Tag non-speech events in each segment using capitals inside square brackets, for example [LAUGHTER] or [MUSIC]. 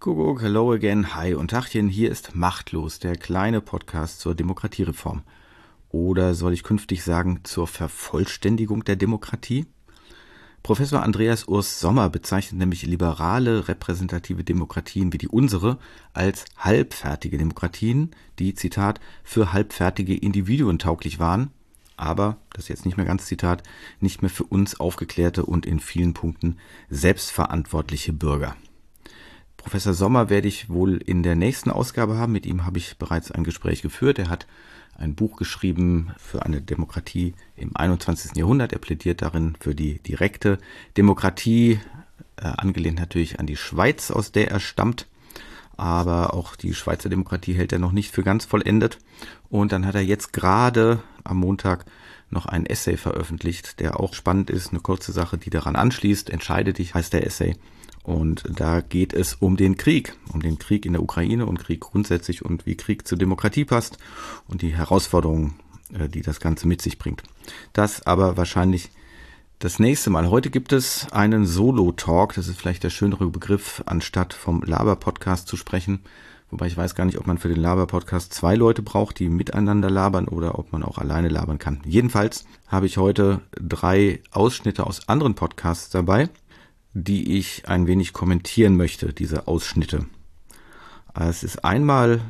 Kuckuck, hello again, hi und Tachchen, hier ist Machtlos, der kleine Podcast zur Demokratiereform. Oder soll ich künftig sagen, zur Vervollständigung der Demokratie? Professor Andreas Urs Sommer bezeichnet nämlich liberale repräsentative Demokratien wie die unsere als halbfertige Demokratien, die, Zitat, für halbfertige Individuen tauglich waren, aber, das ist jetzt nicht mehr ganz Zitat, nicht mehr für uns aufgeklärte und in vielen Punkten selbstverantwortliche Bürger. Professor Sommer werde ich wohl in der nächsten Ausgabe haben. Mit ihm habe ich bereits ein Gespräch geführt. Er hat ein Buch geschrieben für eine Demokratie im 21. Jahrhundert. Er plädiert darin für die direkte Demokratie, äh, angelehnt natürlich an die Schweiz, aus der er stammt. Aber auch die Schweizer Demokratie hält er noch nicht für ganz vollendet. Und dann hat er jetzt gerade am Montag noch ein Essay veröffentlicht, der auch spannend ist, eine kurze Sache, die daran anschließt. Entscheide dich heißt der Essay. Und da geht es um den Krieg, um den Krieg in der Ukraine und Krieg grundsätzlich und wie Krieg zur Demokratie passt und die Herausforderungen, äh, die das Ganze mit sich bringt. Das aber wahrscheinlich das nächste Mal. Heute gibt es einen Solo-Talk, das ist vielleicht der schönere Begriff, anstatt vom Laber-Podcast zu sprechen. Wobei ich weiß gar nicht, ob man für den Laber-Podcast zwei Leute braucht, die miteinander labern oder ob man auch alleine labern kann. Jedenfalls habe ich heute drei Ausschnitte aus anderen Podcasts dabei die ich ein wenig kommentieren möchte, diese Ausschnitte. Es ist einmal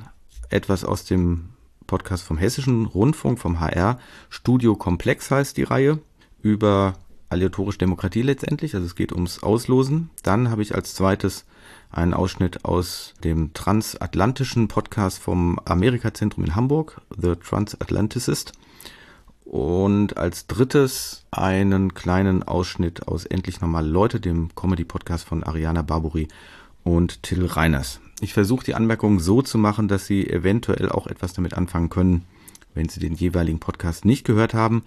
etwas aus dem Podcast vom Hessischen Rundfunk, vom HR. Studio Komplex heißt die Reihe, über aleatorische Demokratie letztendlich. Also es geht ums Auslosen. Dann habe ich als zweites einen Ausschnitt aus dem transatlantischen Podcast vom Amerika-Zentrum in Hamburg, The Transatlanticist. Und als drittes einen kleinen Ausschnitt aus Endlich Normale Leute, dem Comedy-Podcast von Ariana Barbori und Till Reiners. Ich versuche die Anmerkungen so zu machen, dass Sie eventuell auch etwas damit anfangen können, wenn Sie den jeweiligen Podcast nicht gehört haben.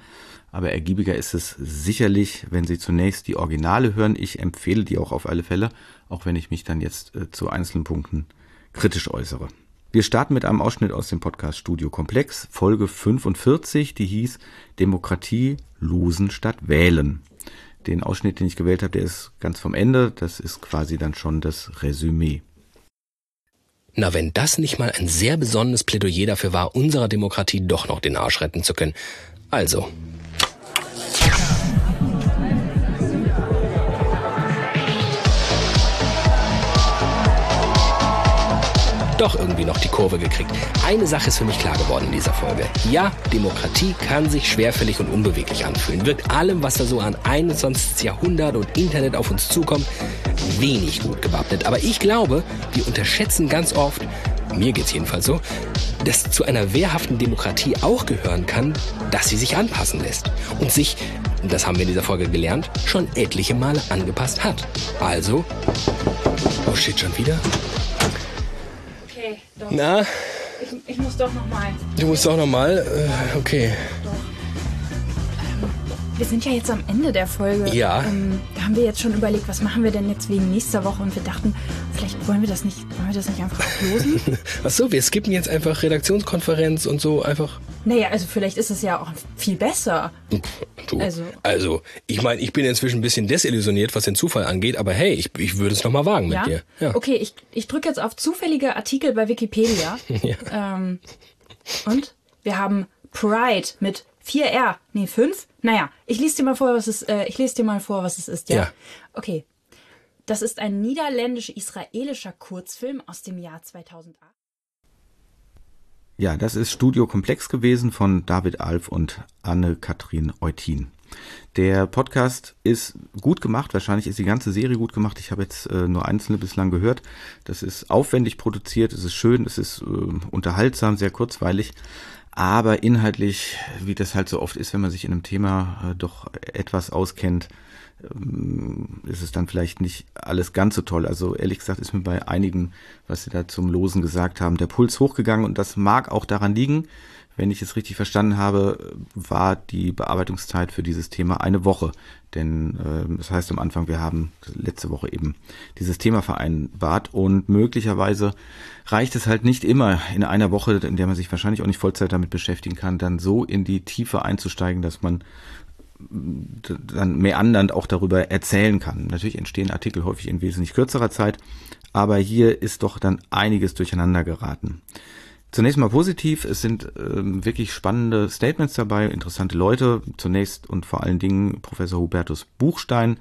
Aber ergiebiger ist es sicherlich, wenn Sie zunächst die Originale hören. Ich empfehle die auch auf alle Fälle, auch wenn ich mich dann jetzt äh, zu einzelnen Punkten kritisch äußere. Wir starten mit einem Ausschnitt aus dem Podcast Studio Komplex, Folge 45, die hieß Demokratie losen statt wählen. Den Ausschnitt, den ich gewählt habe, der ist ganz vom Ende. Das ist quasi dann schon das Resümee. Na, wenn das nicht mal ein sehr besonnenes Plädoyer dafür war, unserer Demokratie doch noch den Arsch retten zu können. Also, doch irgendwie noch die Kurve gekriegt. Eine Sache ist für mich klar geworden in dieser Folge. Ja, Demokratie kann sich schwerfällig und unbeweglich anfühlen. Wirkt allem, was da so an 21. Jahrhundert und Internet auf uns zukommt, wenig gut gewappnet. Aber ich glaube, wir unterschätzen ganz oft, mir geht's jedenfalls so, dass zu einer wehrhaften Demokratie auch gehören kann, dass sie sich anpassen lässt und sich, das haben wir in dieser Folge gelernt, schon etliche Male angepasst hat. Also, oh shit, schon wieder? Na? Ich, ich muss doch nochmal. Du musst doch nochmal? Äh, okay. Doch. Ähm, wir sind ja jetzt am Ende der Folge. Ja. Ähm, da haben wir jetzt schon überlegt, was machen wir denn jetzt wegen nächster Woche und wir dachten, vielleicht wollen wir das nicht, wollen wir das nicht einfach losen? [LAUGHS] Ach so, wir skippen jetzt einfach Redaktionskonferenz und so einfach. Naja, also vielleicht ist es ja auch viel besser. Du, also, also ich meine, ich bin inzwischen ein bisschen desillusioniert, was den Zufall angeht, aber hey, ich, ich würde es nochmal wagen ja? mit dir. Ja. Okay, ich, ich drücke jetzt auf zufällige Artikel bei Wikipedia. [LAUGHS] ja. ähm, und wir haben Pride mit 4R. Nee, 5? Naja, ich lese dir mal vor, was es, äh, ich lese dir mal vor, was es ist, ja? ja. Okay. Das ist ein niederländisch-israelischer Kurzfilm aus dem Jahr 2008. Ja, das ist Studio Komplex gewesen von David Alf und Anne-Kathrin Eutin. Der Podcast ist gut gemacht, wahrscheinlich ist die ganze Serie gut gemacht. Ich habe jetzt äh, nur einzelne bislang gehört. Das ist aufwendig produziert, es ist schön, es ist äh, unterhaltsam, sehr kurzweilig, aber inhaltlich, wie das halt so oft ist, wenn man sich in einem Thema äh, doch etwas auskennt, ist es dann vielleicht nicht alles ganz so toll. Also ehrlich gesagt ist mir bei einigen, was sie da zum Losen gesagt haben, der Puls hochgegangen und das mag auch daran liegen, wenn ich es richtig verstanden habe, war die Bearbeitungszeit für dieses Thema eine Woche. Denn äh, das heißt am Anfang, wir haben letzte Woche eben dieses Thema vereinbart und möglicherweise reicht es halt nicht immer in einer Woche, in der man sich wahrscheinlich auch nicht Vollzeit damit beschäftigen kann, dann so in die Tiefe einzusteigen, dass man dann meandernd auch darüber erzählen kann. Natürlich entstehen Artikel häufig in wesentlich kürzerer Zeit, aber hier ist doch dann einiges durcheinander geraten. Zunächst mal positiv, es sind ähm, wirklich spannende Statements dabei, interessante Leute. Zunächst und vor allen Dingen Professor Hubertus Buchstein,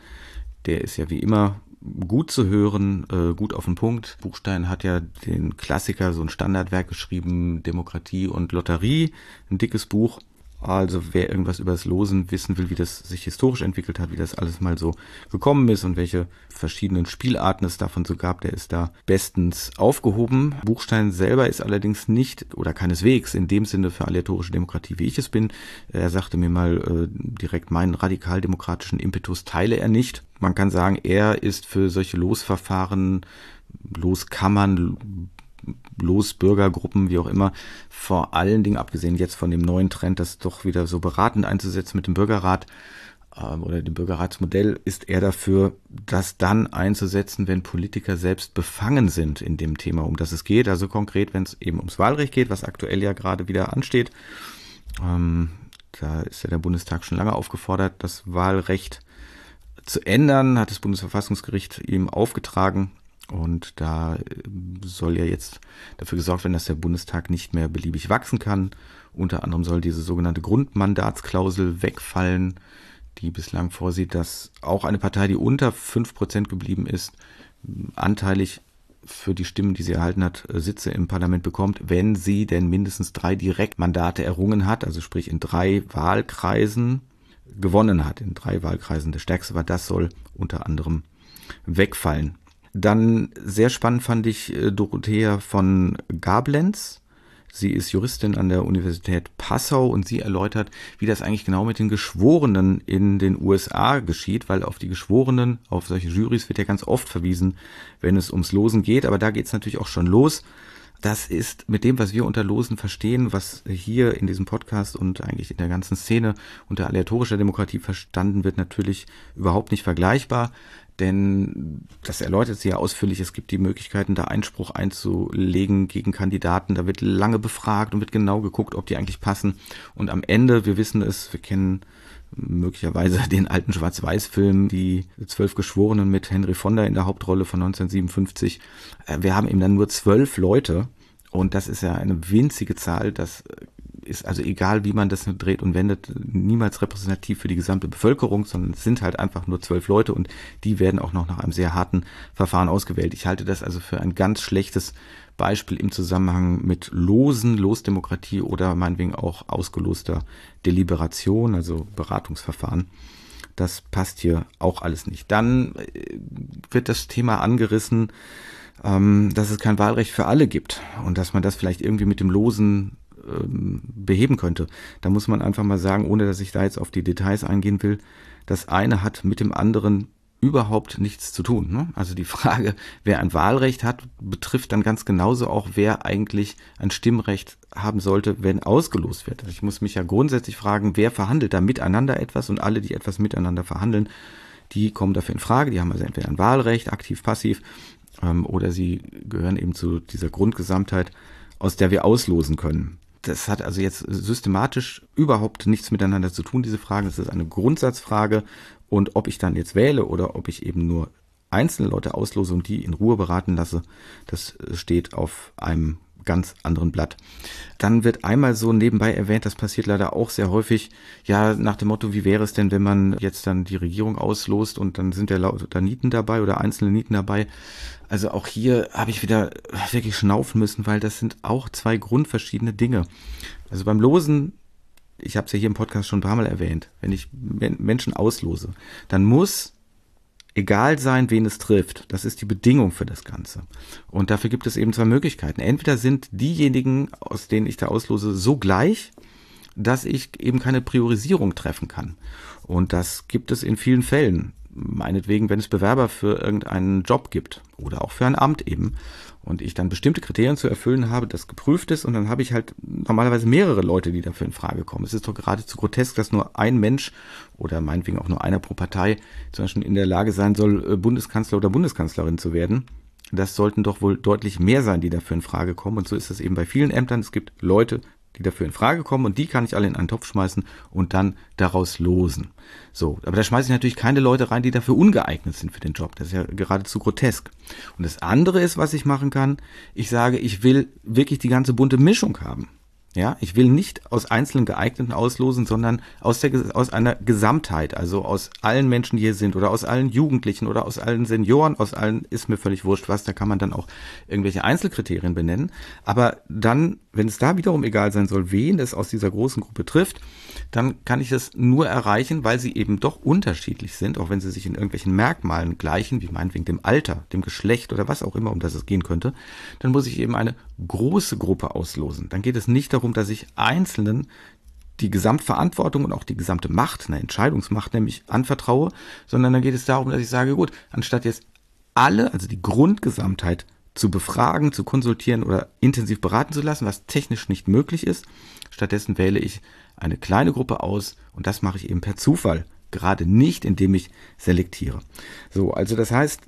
der ist ja wie immer gut zu hören, äh, gut auf den Punkt. Buchstein hat ja den Klassiker, so ein Standardwerk geschrieben, Demokratie und Lotterie, ein dickes Buch. Also wer irgendwas über das Losen wissen will, wie das sich historisch entwickelt hat, wie das alles mal so gekommen ist und welche verschiedenen Spielarten es davon so gab, der ist da bestens aufgehoben. Buchstein selber ist allerdings nicht oder keineswegs in dem Sinne für aleatorische Demokratie, wie ich es bin. Er sagte mir mal äh, direkt, meinen radikaldemokratischen Impetus teile er nicht. Man kann sagen, er ist für solche Losverfahren Loskammern, Losbürgergruppen, wie auch immer, vor allen Dingen abgesehen jetzt von dem neuen Trend, das doch wieder so beratend einzusetzen mit dem Bürgerrat ähm, oder dem Bürgerratsmodell, ist er dafür, das dann einzusetzen, wenn Politiker selbst befangen sind in dem Thema, um das es geht. Also konkret, wenn es eben ums Wahlrecht geht, was aktuell ja gerade wieder ansteht. Ähm, da ist ja der Bundestag schon lange aufgefordert, das Wahlrecht zu ändern, hat das Bundesverfassungsgericht ihm aufgetragen. Und da äh, soll ja jetzt dafür gesorgt werden, dass der Bundestag nicht mehr beliebig wachsen kann. Unter anderem soll diese sogenannte Grundmandatsklausel wegfallen, die bislang vorsieht, dass auch eine Partei, die unter fünf Prozent geblieben ist, anteilig für die Stimmen, die sie erhalten hat, äh, Sitze im Parlament bekommt, wenn sie denn mindestens drei Direktmandate errungen hat, also sprich in drei Wahlkreisen gewonnen hat, in drei Wahlkreisen. Der stärkste war, das soll unter anderem wegfallen. Dann sehr spannend fand ich äh, Dorothea von Gablenz. Sie ist Juristin an der Universität Passau und sie erläutert, wie das eigentlich genau mit den Geschworenen in den USA geschieht, weil auf die Geschworenen, auf solche Jurys wird ja ganz oft verwiesen, wenn es ums Losen geht, aber da geht es natürlich auch schon los. Das ist mit dem, was wir unter Losen verstehen, was hier in diesem Podcast und eigentlich in der ganzen Szene unter aleatorischer Demokratie verstanden wird, natürlich überhaupt nicht vergleichbar denn das erläutert sie ja ausführlich. Es gibt die Möglichkeiten, da Einspruch einzulegen gegen Kandidaten. Da wird lange befragt und wird genau geguckt, ob die eigentlich passen. Und am Ende, wir wissen es, wir kennen möglicherweise [LAUGHS] den alten Schwarz-Weiß-Film, die zwölf Geschworenen mit Henry Fonda in der Hauptrolle von 1957. Äh, wir haben eben dann nur zwölf Leute. Und das ist ja eine winzige Zahl. Das ist also egal, wie man das dreht und wendet, niemals repräsentativ für die gesamte Bevölkerung, sondern es sind halt einfach nur zwölf Leute und die werden auch noch nach einem sehr harten Verfahren ausgewählt. Ich halte das also für ein ganz schlechtes Beispiel im Zusammenhang mit losen Losdemokratie oder meinetwegen auch ausgeloster Deliberation, also Beratungsverfahren. Das passt hier auch alles nicht. Dann äh, wird das Thema angerissen, ähm, dass es kein Wahlrecht für alle gibt und dass man das vielleicht irgendwie mit dem losen ähm, beheben könnte. Da muss man einfach mal sagen, ohne dass ich da jetzt auf die Details eingehen will, das eine hat mit dem anderen überhaupt nichts zu tun. Ne? Also die Frage, wer ein Wahlrecht hat, betrifft dann ganz genauso auch, wer eigentlich ein Stimmrecht haben sollte, wenn ausgelost wird. Also ich muss mich ja grundsätzlich fragen, wer verhandelt da miteinander etwas und alle, die etwas miteinander verhandeln, die kommen dafür in Frage. Die haben also entweder ein Wahlrecht, aktiv, passiv, ähm, oder sie gehören eben zu dieser Grundgesamtheit, aus der wir auslosen können das hat also jetzt systematisch überhaupt nichts miteinander zu tun, diese Fragen. Das ist eine Grundsatzfrage. Und ob ich dann jetzt wähle oder ob ich eben nur einzelne Leute auslose und die in Ruhe beraten lasse, das steht auf einem ganz anderen Blatt. Dann wird einmal so nebenbei erwähnt, das passiert leider auch sehr häufig, ja, nach dem Motto, wie wäre es denn, wenn man jetzt dann die Regierung auslost und dann sind ja lauter Nieten dabei oder einzelne Nieten dabei. Also auch hier habe ich wieder wirklich schnaufen müssen, weil das sind auch zwei grundverschiedene Dinge. Also beim Losen, ich habe es ja hier im Podcast schon ein paar Mal erwähnt, wenn ich Menschen auslose, dann muss egal sein, wen es trifft. Das ist die Bedingung für das Ganze. Und dafür gibt es eben zwei Möglichkeiten. Entweder sind diejenigen, aus denen ich da auslose, so gleich, dass ich eben keine Priorisierung treffen kann. Und das gibt es in vielen Fällen. Meinetwegen, wenn es Bewerber für irgendeinen Job gibt oder auch für ein Amt eben und ich dann bestimmte Kriterien zu erfüllen habe, das geprüft ist und dann habe ich halt normalerweise mehrere Leute, die dafür in Frage kommen. Es ist doch geradezu grotesk, dass nur ein Mensch oder meinetwegen auch nur einer pro Partei zum Beispiel in der Lage sein soll, äh, Bundeskanzler oder Bundeskanzlerin zu werden. Das sollten doch wohl deutlich mehr sein, die dafür in Frage kommen. Und so ist es eben bei vielen Ämtern. Es gibt Leute, die dafür in Frage kommen und die kann ich alle in einen Topf schmeißen und dann daraus losen. So, aber da schmeiße ich natürlich keine Leute rein, die dafür ungeeignet sind für den Job. Das ist ja geradezu grotesk. Und das andere ist, was ich machen kann, ich sage, ich will wirklich die ganze bunte Mischung haben. Ja, ich will nicht aus einzelnen geeigneten auslosen, sondern aus, der, aus einer Gesamtheit, also aus allen Menschen, die hier sind, oder aus allen Jugendlichen oder aus allen Senioren, aus allen, ist mir völlig wurscht was, da kann man dann auch irgendwelche Einzelkriterien benennen. Aber dann, wenn es da wiederum egal sein soll, wen es aus dieser großen Gruppe trifft, dann kann ich das nur erreichen, weil sie eben doch unterschiedlich sind, auch wenn sie sich in irgendwelchen Merkmalen gleichen, wie meinetwegen dem Alter, dem Geschlecht oder was auch immer, um das es gehen könnte, dann muss ich eben eine große Gruppe auslosen. Dann geht es nicht darum, dass ich Einzelnen die Gesamtverantwortung und auch die gesamte Macht, eine Entscheidungsmacht nämlich anvertraue, sondern dann geht es darum, dass ich sage, gut, anstatt jetzt alle, also die Grundgesamtheit zu befragen, zu konsultieren oder intensiv beraten zu lassen, was technisch nicht möglich ist, stattdessen wähle ich eine kleine Gruppe aus und das mache ich eben per Zufall gerade nicht, indem ich selektiere. So, also das heißt,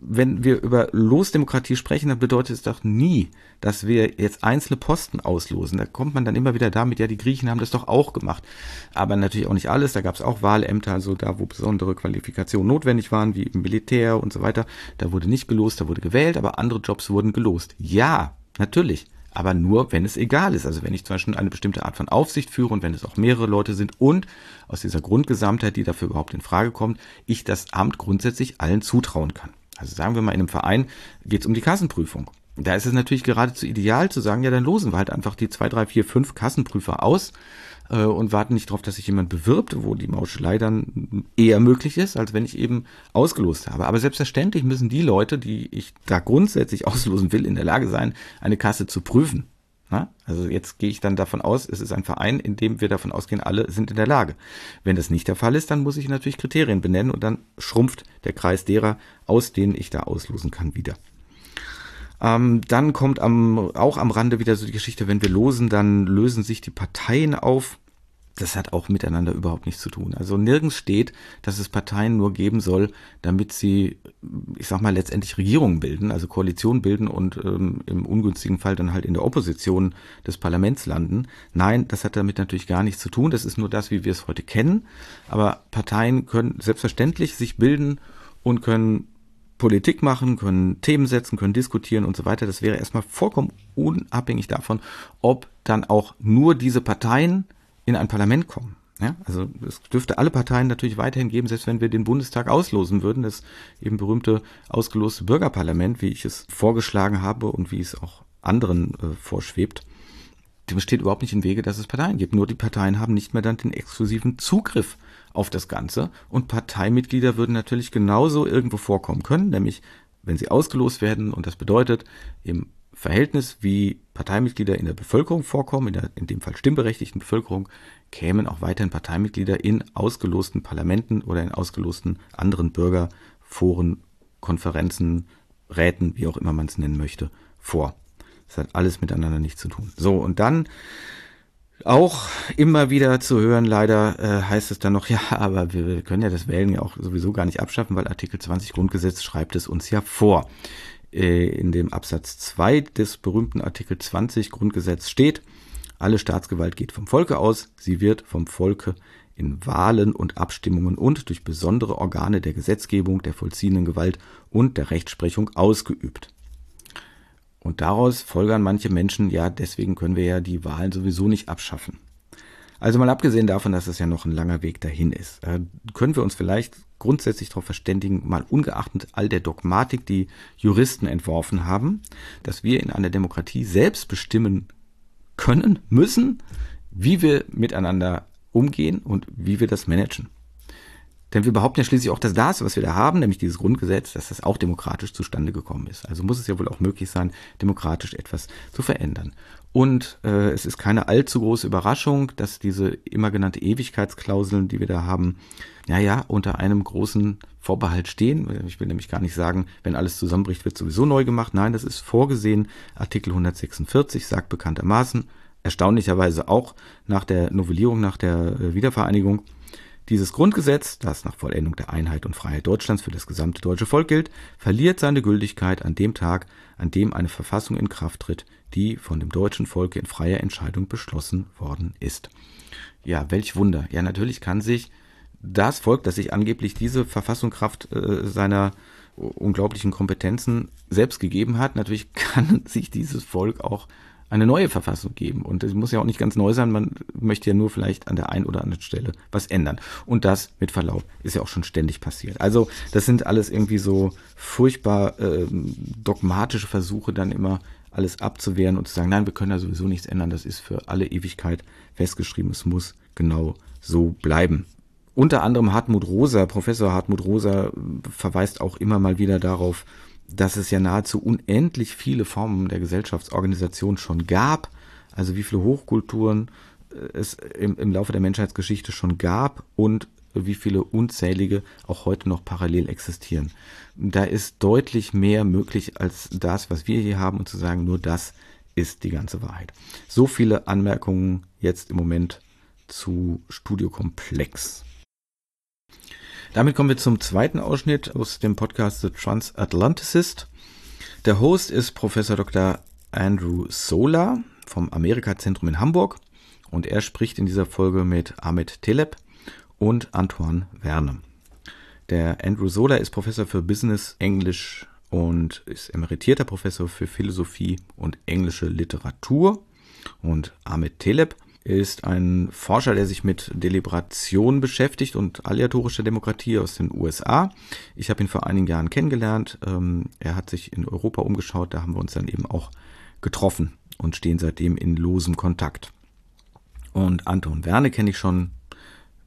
wenn wir über Losdemokratie sprechen, dann bedeutet es doch nie, dass wir jetzt einzelne Posten auslosen. Da kommt man dann immer wieder damit, ja, die Griechen haben das doch auch gemacht. Aber natürlich auch nicht alles. Da gab es auch Wahlämter, also da, wo besondere Qualifikationen notwendig waren, wie im Militär und so weiter. Da wurde nicht gelost, da wurde gewählt, aber andere Jobs wurden gelost. Ja, natürlich aber nur, wenn es egal ist. Also wenn ich zum Beispiel eine bestimmte Art von Aufsicht führe und wenn es auch mehrere Leute sind und aus dieser Grundgesamtheit, die dafür überhaupt in Frage kommt, ich das Amt grundsätzlich allen zutrauen kann. Also sagen wir mal, in einem Verein geht es um die Kassenprüfung. Da ist es natürlich geradezu ideal zu sagen, ja, dann losen wir halt einfach die zwei, drei, vier, fünf Kassenprüfer aus äh, und warten nicht darauf, dass sich jemand bewirbt, wo die Mauschelei dann eher möglich ist, als wenn ich eben ausgelost habe. Aber selbstverständlich müssen die Leute, die ich da grundsätzlich [LAUGHS] auslosen will, in der Lage sein, eine Kasse zu prüfen. Na? Also jetzt gehe ich dann davon aus, es ist ein Verein, in dem wir davon ausgehen, alle sind in der Lage. Wenn das nicht der Fall ist, dann muss ich natürlich Kriterien benennen und dann schrumpft der Kreis derer, aus denen ich da auslosen kann, wieder. Ähm, dann kommt am, auch am Rande wieder so die Geschichte, wenn wir losen, dann lösen sich die Parteien auf. Das hat auch miteinander überhaupt nichts zu tun. Also nirgends steht, dass es Parteien nur geben soll, damit sie, ich sag mal, letztendlich Regierungen bilden, also Koalitionen bilden und ähm, im ungünstigen Fall dann halt in der Opposition des Parlaments landen. Nein, das hat damit natürlich gar nichts zu tun. Das ist nur das, wie wir es heute kennen. Aber Parteien können selbstverständlich sich bilden und können Politik machen, können Themen setzen, können diskutieren und so weiter. Das wäre erstmal vollkommen unabhängig davon, ob dann auch nur diese Parteien in ein Parlament kommen. Ja, also es dürfte alle Parteien natürlich weiterhin geben, selbst wenn wir den Bundestag auslosen würden, das eben berühmte ausgeloste Bürgerparlament, wie ich es vorgeschlagen habe und wie es auch anderen äh, vorschwebt dem steht überhaupt nicht im Wege, dass es Parteien gibt. Nur die Parteien haben nicht mehr dann den exklusiven Zugriff auf das Ganze. Und Parteimitglieder würden natürlich genauso irgendwo vorkommen können, nämlich wenn sie ausgelost werden. Und das bedeutet im Verhältnis, wie Parteimitglieder in der Bevölkerung vorkommen, in, der, in dem Fall stimmberechtigten Bevölkerung, kämen auch weiterhin Parteimitglieder in ausgelosten Parlamenten oder in ausgelosten anderen Bürgerforen, Konferenzen, Räten, wie auch immer man es nennen möchte, vor. Das hat alles miteinander nichts zu tun. So, und dann auch immer wieder zu hören, leider äh, heißt es dann noch, [LAUGHS] ja, aber wir können ja das Wählen ja auch sowieso gar nicht abschaffen, weil Artikel 20 Grundgesetz schreibt es uns ja vor. Äh, in dem Absatz 2 des berühmten Artikel 20 Grundgesetz steht, alle Staatsgewalt geht vom Volke aus, sie wird vom Volke in Wahlen und Abstimmungen und durch besondere Organe der Gesetzgebung, der vollziehenden Gewalt und der Rechtsprechung ausgeübt. Und daraus folgern manche Menschen, ja, deswegen können wir ja die Wahlen sowieso nicht abschaffen. Also mal abgesehen davon, dass es ja noch ein langer Weg dahin ist, äh, können wir uns vielleicht grundsätzlich darauf verständigen, mal ungeachtet all der Dogmatik, die Juristen entworfen haben, dass wir in einer Demokratie selbst bestimmen können, müssen, wie wir miteinander umgehen und wie wir das managen. Denn wir behaupten ja schließlich auch, dass das, was wir da haben, nämlich dieses Grundgesetz, dass das auch demokratisch zustande gekommen ist. Also muss es ja wohl auch möglich sein, demokratisch etwas zu verändern. Und äh, es ist keine allzu große Überraschung, dass diese immer genannte Ewigkeitsklauseln, die wir da haben, naja, unter einem großen Vorbehalt stehen. Ich will nämlich gar nicht sagen, wenn alles zusammenbricht, wird sowieso neu gemacht. Nein, das ist vorgesehen. Artikel 146 sagt bekanntermaßen, erstaunlicherweise auch nach der Novellierung, nach der äh, Wiedervereinigung, Dieses Grundgesetz, das nach Vollendung der Einheit und Freiheit Deutschlands für das gesamte deutsche Volk gilt, verliert seine Gültigkeit an dem Tag, an dem eine Verfassung in Kraft tritt, die von dem deutschen Volke in freier Entscheidung beschlossen worden ist. Ja, welch Wunder. Ja, natürlich kann sich das Volk, das sich angeblich diese Verfassung Kraft äh, seiner unglaublichen Kompetenzen selbst gegeben hat, natürlich [LAUGHS] kann sich dieses Volk auch eine neue Verfassung geben. Und es muss ja auch nicht ganz neu sein, man möchte ja nur vielleicht an der einen oder anderen Stelle was ändern. Und das, mit Verlaub, ist ja auch schon ständig passiert. Also das sind alles irgendwie so furchtbar äh, dogmatische Versuche, dann immer alles abzuwehren und zu sagen, nein, wir können da sowieso nichts ändern, das ist für alle Ewigkeit festgeschrieben, es muss genau so bleiben. Unter anderem Hartmut Rosa, Professor Hartmut Rosa verweist auch immer mal wieder darauf, dass es ja nahezu unendlich viele Formen der Gesellschaftsorganisation schon gab, also wie viele Hochkulturen äh, es im, im Laufe der Menschheitsgeschichte schon gab und wie viele unzählige auch heute noch parallel existieren. Da ist deutlich mehr möglich als das, was wir hier haben und zu sagen, nur das ist die ganze Wahrheit. So viele Anmerkungen jetzt im Moment zu Studiokomplex. Damit kommen wir zum zweiten Ausschnitt aus dem Podcast The Transatlanticist. Der Host ist Professor Dr. Andrew Sola vom Amerika-Zentrum in Hamburg und er spricht in dieser Folge mit Ahmed Teleb und Antoine Verne. Der Andrew Sola ist Professor für Business, Englisch und ist emeritierter Professor für Philosophie und englische Literatur. Und Ahmed Teleb ist ein Forscher, der sich mit Deliberation beschäftigt und aleatorischer Demokratie aus den USA. Ich habe ihn vor einigen Jahren kennengelernt. Ähm, er hat sich in Europa umgeschaut, da haben wir uns dann eben auch getroffen und stehen seitdem in losem Kontakt. Und Anton Werne kenne ich schon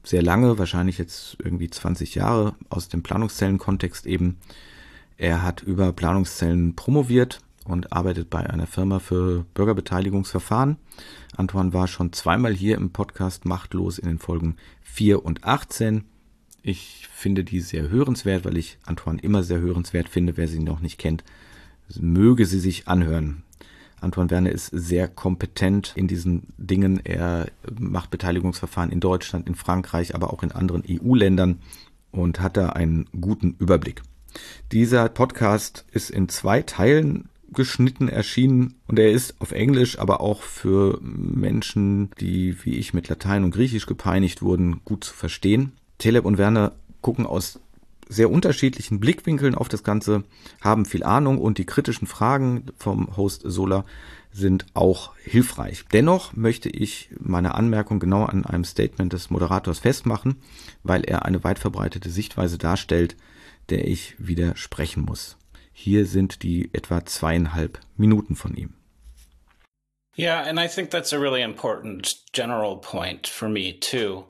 sehr lange, wahrscheinlich jetzt irgendwie 20 Jahre aus dem Planungszellenkontext eben. Er hat über Planungszellen promoviert und arbeitet bei einer Firma für Bürgerbeteiligungsverfahren. Antoine war schon zweimal hier im Podcast Machtlos in den Folgen 4 und 18. Ich finde die sehr hörenswert, weil ich Antoine immer sehr hörenswert finde. Wer sie noch nicht kennt, möge sie sich anhören. Antoine Werner ist sehr kompetent in diesen Dingen. Er macht Beteiligungsverfahren in Deutschland, in Frankreich, aber auch in anderen EU-Ländern und hat da einen guten Überblick. Dieser Podcast ist in zwei Teilen geschnitten erschienen und er ist auf Englisch, aber auch für Menschen, die wie ich mit Latein und Griechisch gepeinigt wurden, gut zu verstehen. Teleb und Werner gucken aus sehr unterschiedlichen Blickwinkeln auf das Ganze, haben viel Ahnung und die kritischen Fragen vom Host Sola sind auch hilfreich. Dennoch möchte ich meine Anmerkung genau an einem Statement des Moderators festmachen, weil er eine weit verbreitete Sichtweise darstellt, der ich widersprechen muss. Hier sind die etwa zweieinhalb Minuten von ihm. Yeah, and I think that's a really important general point for me too.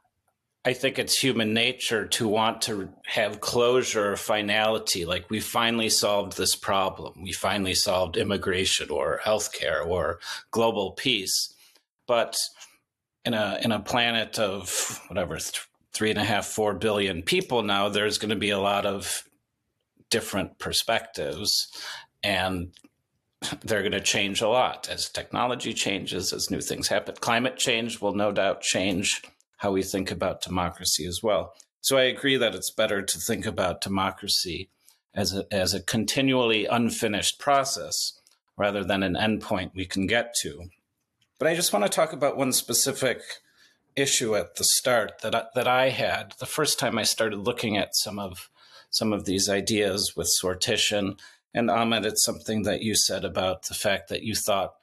I think it's human nature to want to have closure, finality. Like we finally solved this problem. We finally solved immigration or healthcare or global peace. But in a in a planet of whatever three and a half, four billion people now, there's going to be a lot of different perspectives and they're going to change a lot as technology changes, as new things happen. Climate change will no doubt change how we think about democracy as well. So I agree that it's better to think about democracy as a, as a continually unfinished process rather than an endpoint we can get to. But I just want to talk about one specific issue at the start that I, that I had the first time I started looking at some of some of these ideas with sortition. And Ahmed, it's something that you said about the fact that you thought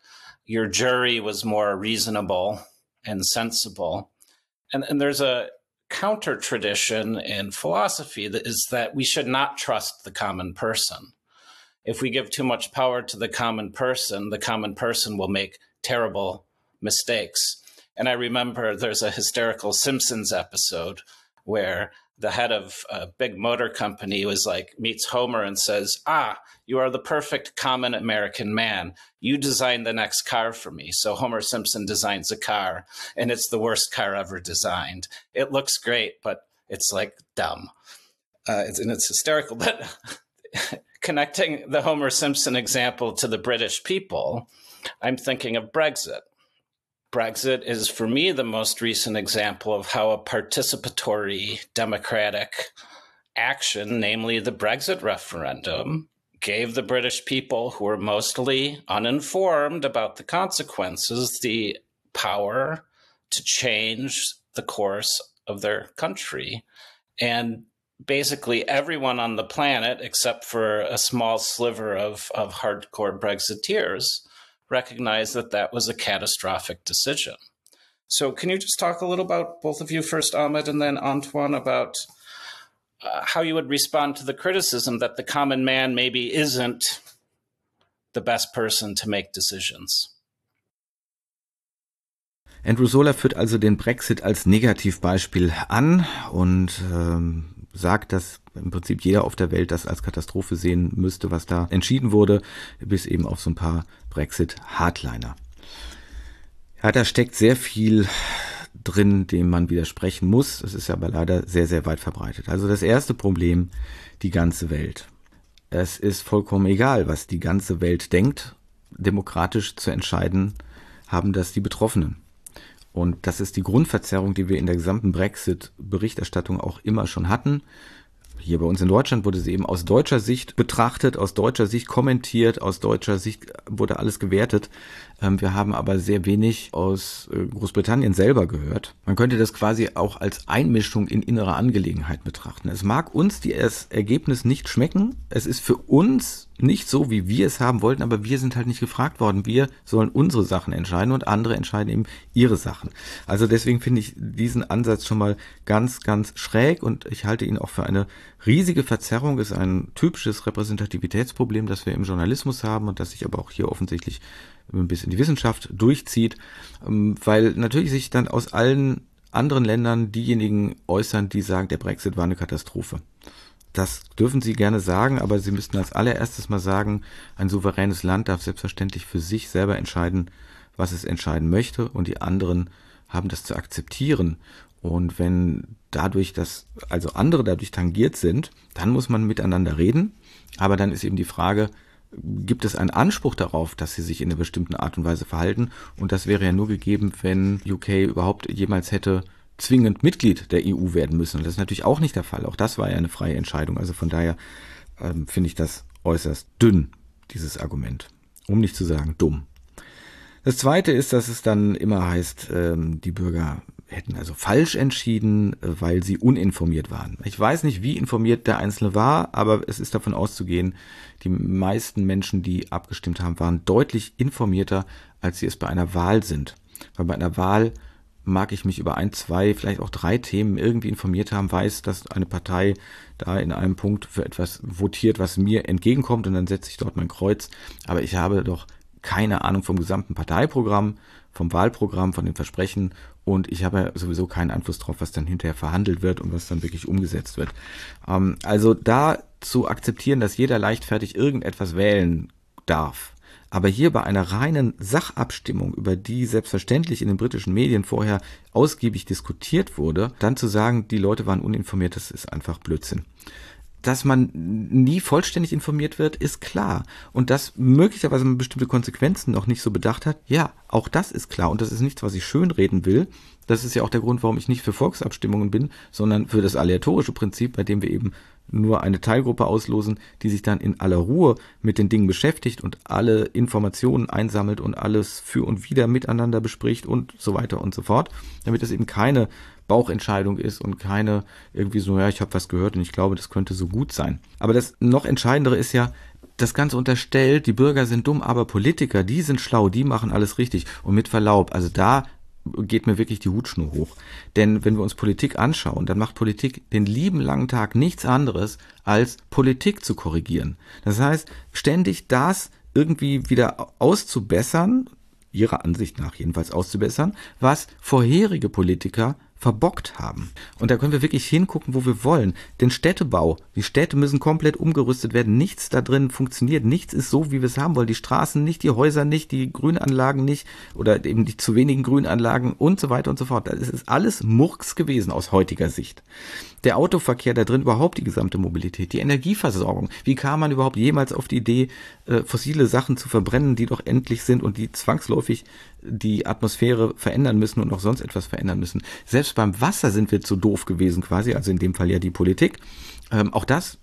your jury was more reasonable and sensible. And, and there's a counter tradition in philosophy that is that we should not trust the common person. If we give too much power to the common person, the common person will make terrible mistakes. And I remember there's a hysterical Simpsons episode where the head of a big motor company was like meets Homer and says, "Ah, you are the perfect common American man. You designed the next car for me." So Homer Simpson designs a car, and it's the worst car ever designed. It looks great, but it's like dumb, uh, it's, and it's hysterical. [LAUGHS] But connecting the Homer Simpson example to the British people, I'm thinking of Brexit. Brexit is, for me, the most recent example of how a participatory democratic action, namely the Brexit referendum, gave the British people, who were mostly uninformed about the consequences, the power to change the course of their country. And basically everyone on the planet, except for a small sliver of, of hardcore Brexiteers, recognized that that was a catastrophic decision. So, can you just talk a little about both of you first, Ahmed, and then Antoine, about uh, how you would respond to the criticism that the common man maybe isn't the best person to make decisions? Andrew Sola führt also den Brexit als Negativbeispiel an und ähm, sagt, dass im Prinzip jeder auf der Welt das als Katastrophe sehen müsste, was da entschieden wurde, bis eben auf so ein paar Brexit-Hardliner. Ja, da steckt sehr viel drin, dem man widersprechen muss. Das ist aber leider sehr, sehr weit verbreitet. Also das erste Problem, die ganze Welt. Es ist vollkommen egal, was die ganze Welt denkt. Demokratisch zu entscheiden haben das die Betroffenen. Und das ist die Grundverzerrung, die wir in der gesamten Brexit-Berichterstattung auch immer schon hatten. Hier bei uns in Deutschland wurde sie eben aus deutscher Sicht betrachtet, aus deutscher Sicht kommentiert, aus deutscher Sicht wurde alles gewertet. Ähm, wir haben aber sehr wenig aus äh, Großbritannien selber gehört. Man könnte das quasi auch als Einmischung in innere Angelegenheiten betrachten. Es mag uns das Ergebnis nicht schmecken. Es ist für uns nicht so, wie wir es haben wollten, aber wir sind halt nicht gefragt worden. Wir sollen unsere Sachen entscheiden und andere entscheiden eben ihre Sachen. Also deswegen finde ich diesen Ansatz schon mal ganz, ganz schräg und ich halte ihn auch für eine riesige Verzerrung. Ist ein typisches Repräsentativitätsproblem, das wir im Journalismus haben und das sich aber auch hier offensichtlich bis in die Wissenschaft durchzieht, ähm, weil natürlich sich dann aus allen anderen Ländern diejenigen äußern, die sagen, der Brexit war eine Katastrophe. Das dürfen Sie gerne sagen, aber Sie müssten als allererstes mal sagen, ein souveränes Land darf selbstverständlich für sich selber entscheiden, was es entscheiden möchte und die anderen haben das zu akzeptieren. Und wenn dadurch, dass also andere dadurch tangiert sind, dann muss man miteinander reden. Aber dann ist eben die Frage, gibt es einen Anspruch darauf, dass sie sich in einer bestimmten Art und Weise verhalten. Und das wäre ja nur gegeben, wenn UK überhaupt jemals hätte zwingend Mitglied der EU werden müssen. Und das ist natürlich auch nicht der Fall. Auch das war ja eine freie Entscheidung. Also von daher ähm, finde ich das äußerst dünn, dieses Argument. Um nicht zu sagen dumm. Das zweite ist, dass es dann immer heißt, ähm, die Bürger hätten also falsch entschieden, weil sie uninformiert waren. Ich weiß nicht, wie informiert der Einzelne war, aber es ist davon auszugehen, die meisten Menschen, die abgestimmt haben, waren deutlich informierter, als sie es bei einer Wahl sind. Weil bei einer Wahl mag ich mich über ein, zwei, vielleicht auch drei Themen irgendwie informiert haben, weiß, dass eine Partei da in einem Punkt für etwas votiert, was mir entgegenkommt und dann setze ich dort mein Kreuz. Aber ich habe doch keine Ahnung vom gesamten Parteiprogramm, vom Wahlprogramm, von den Versprechen und ich habe sowieso keinen Einfluss drauf, was dann hinterher verhandelt wird und was dann wirklich umgesetzt wird. Ähm, also da zu akzeptieren, dass jeder leichtfertig irgendetwas wählen darf, aber hier bei einer reinen Sachabstimmung, über die selbstverständlich in den britischen Medien vorher ausgiebig diskutiert wurde, dann zu sagen, die Leute waren uninformiert, das ist einfach Blödsinn. Dass man nie vollständig informiert wird, ist klar. Und dass möglicherweise man bestimmte Konsequenzen noch nicht so bedacht hat, ja, auch das ist klar. Und das ist nichts, was ich schönreden will. Das ist ja auch der Grund, warum ich nicht für Volksabstimmungen bin, sondern für das aleatorische Prinzip, bei dem wir eben nur eine Teilgruppe auslosen, die sich dann in aller Ruhe mit den Dingen beschäftigt und alle Informationen einsammelt und alles für und wieder miteinander bespricht und so weiter und so fort, damit es eben keine Bauchentscheidung ist und keine irgendwie so, ja, ich habe was gehört und ich glaube, das könnte so gut sein. Aber das noch entscheidendere ist ja, das Ganze unterstellt, die Bürger sind dumm, aber Politiker, die sind schlau, die machen alles richtig. Und mit Verlaub, also da geht mir wirklich die Hutschnur hoch. Denn wenn wir uns Politik anschauen, dann macht Politik den lieben langen Tag nichts anderes, als Politik zu korrigieren. Das heißt, ständig das irgendwie wieder auszubessern, ihrer Ansicht nach jedenfalls auszubessern, was vorherige Politiker verbockt haben. Und da können wir wirklich hingucken, wo wir wollen. Den Städtebau, die Städte müssen komplett umgerüstet werden. Nichts da drin funktioniert. Nichts ist so, wie wir es haben wollen. Die Straßen nicht, die Häuser nicht, die Grünanlagen nicht oder eben die zu wenigen Grünanlagen und so weiter und so fort. Das ist alles Murks gewesen aus heutiger Sicht. Der Autoverkehr da drin, überhaupt die gesamte Mobilität, die Energieversorgung. Wie kam man überhaupt jemals auf die Idee, äh, fossile Sachen zu verbrennen, die doch endlich sind und die zwangsläufig die Atmosphäre verändern müssen und auch sonst etwas verändern müssen. Selbst beim Wasser sind wir zu doof gewesen quasi, also in dem Fall ja die Politik. Ähm, auch das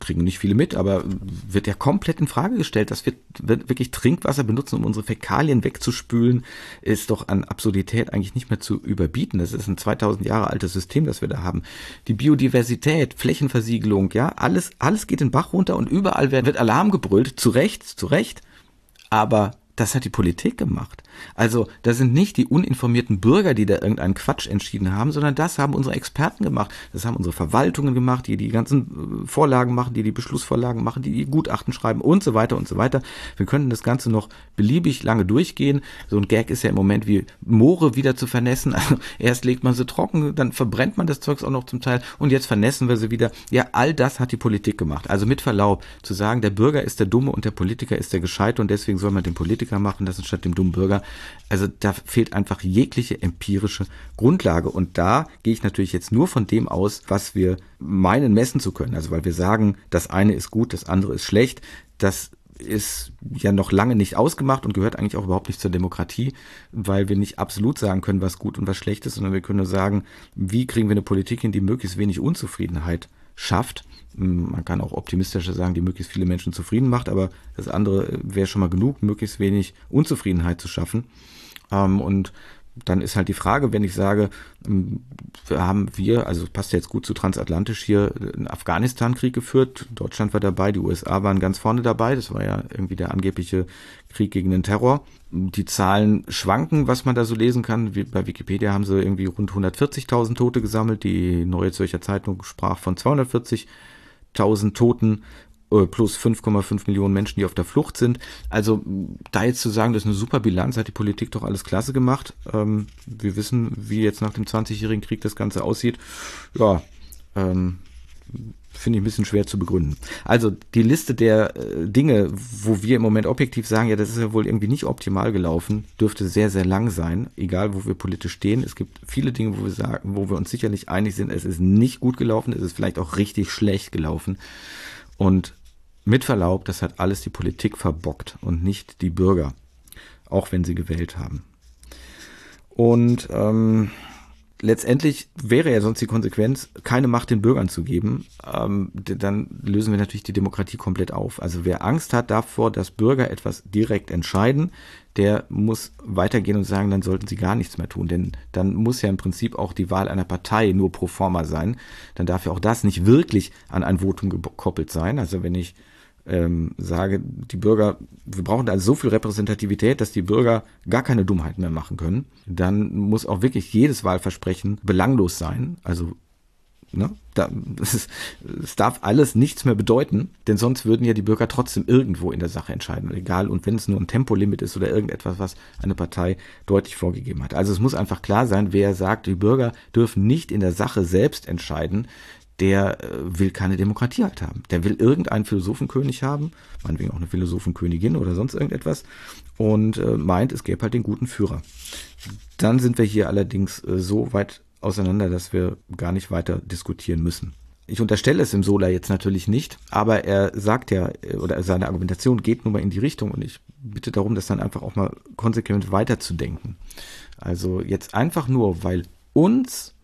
kriegen nicht viele mit, aber wird ja komplett in Frage gestellt, dass wir wirklich Trinkwasser benutzen, um unsere Fäkalien wegzuspülen, ist doch an Absurdität eigentlich nicht mehr zu überbieten. Das ist ein 2000 Jahre altes System, das wir da haben. Die Biodiversität, Flächenversiegelung, ja, alles, alles geht den Bach runter und überall wird, Alarm gebrüllt, zu Recht, zu Recht, aber das hat die Politik gemacht. Also, das sind nicht die uninformierten Bürger, die da irgendeinen Quatsch entschieden haben, sondern das haben unsere Experten gemacht. Das haben unsere Verwaltungen gemacht, die die ganzen äh, Vorlagen machen, die die Beschlussvorlagen machen, die die Gutachten schreiben und so weiter und so weiter. Wir könnten das Ganze noch beliebig lange durchgehen. So ein Gag ist ja im Moment wie Moore wieder zu vernässen. [LAUGHS] Also, erst legt man sie trocken, dann verbrennt man das Zeugs auch noch zum Teil und jetzt vernässen wir sie wieder. Ja, all das hat die Politik gemacht. Also mit Verlaub zu sagen, der Bürger ist der Dumme und der Politiker ist der Gescheite und deswegen soll man den Politiker machen lassen statt dem dummen Bürger. Also da fehlt einfach jegliche empirische Grundlage. Und da gehe ich natürlich jetzt nur von dem aus, was wir meinen messen zu können. Also weil wir sagen, das eine ist gut, das andere ist schlecht. Das ist ja noch lange nicht ausgemacht und gehört eigentlich auch überhaupt nicht zur Demokratie, weil wir nicht absolut sagen können, was gut und was schlecht ist, sondern wir können nur sagen, wie kriegen wir eine Politik hin, die möglichst wenig Unzufriedenheit schafft. Man kann auch optimistischer sagen, die möglichst viele Menschen zufrieden macht, aber das andere wäre schon mal genug, möglichst wenig Unzufriedenheit zu schaffen. Ähm, und dann ist halt die Frage, wenn ich sage, ähm, wir haben wir, also passt jetzt gut zu transatlantisch hier, einen Afghanistan-Krieg geführt. Deutschland war dabei, die USA waren ganz vorne dabei. Das war ja irgendwie der angebliche Krieg gegen den Terror. Die Zahlen schwanken, was man da so lesen kann. Bei Wikipedia haben sie irgendwie rund 140.000 Tote gesammelt. Die Neue Zürcher Zeitung sprach von 240.000 Toten. Äh, plus 5,5 Millionen Menschen, die auf der Flucht sind. Also da jetzt zu sagen, das ist eine super Bilanz, hat die Politik doch alles klasse gemacht. Ähm, wir wissen, wie jetzt nach dem 20-jährigen Krieg das Ganze aussieht. Ja, ähm, finde ich ein bisschen schwer zu begründen. Also die Liste der äh, Dinge, wo wir im Moment objektiv sagen, ja, das ist ja wohl irgendwie nicht optimal gelaufen, dürfte sehr, sehr lang sein, egal wo wir politisch stehen. Es gibt viele Dinge, wo wir sagen, wo wir uns sicherlich einig sind, es ist nicht gut gelaufen, es ist vielleicht auch richtig schlecht gelaufen. Und mit Verlaub, das hat alles die Politik verbockt und nicht die Bürger, auch wenn sie gewählt haben. Und ähm, letztendlich wäre ja sonst die Konsequenz, keine Macht den Bürgern zu geben. Ähm, dann lösen wir natürlich die Demokratie komplett auf. Also wer Angst hat davor, dass Bürger etwas direkt entscheiden, der muss weitergehen und sagen, dann sollten sie gar nichts mehr tun. Denn dann muss ja im Prinzip auch die Wahl einer Partei nur pro forma sein. Dann darf ja auch das nicht wirklich an ein Votum gekoppelt sein. Also wenn ich ähm, sage, die Bürger, wir brauchen da so viel Repräsentativität, dass die Bürger gar keine Dummheiten mehr machen können, dann muss auch wirklich jedes Wahlversprechen belanglos sein. Also Ne? Da, [LAUGHS] es, es darf alles nichts mehr bedeuten, denn sonst würden ja die Bürger trotzdem irgendwo in der Sache entscheiden, egal und wenn es nur ein Tempolimit ist oder irgendetwas, was eine Partei deutlich vorgegeben hat. Also es muss einfach klar sein, wer sagt, die Bürger dürfen nicht in der Sache selbst entscheiden, der äh, will keine Demokratie halt haben. Der will irgendeinen Philosophenkönig haben, meinetwegen auch eine Philosophenkönigin oder sonst irgendetwas, und äh, meint, es gäbe halt den guten Führer. Dann sind wir hier allerdings äh, so weit auseinander, dass wir gar nicht weiter diskutieren müssen. Ich unterstelle es im Sola jetzt natürlich nicht, aber er sagt ja, oder seine Argumentation geht nun mal in die Richtung und ich bitte darum, das dann einfach auch mal konsequent weiterzudenken. Also jetzt einfach nur, weil uns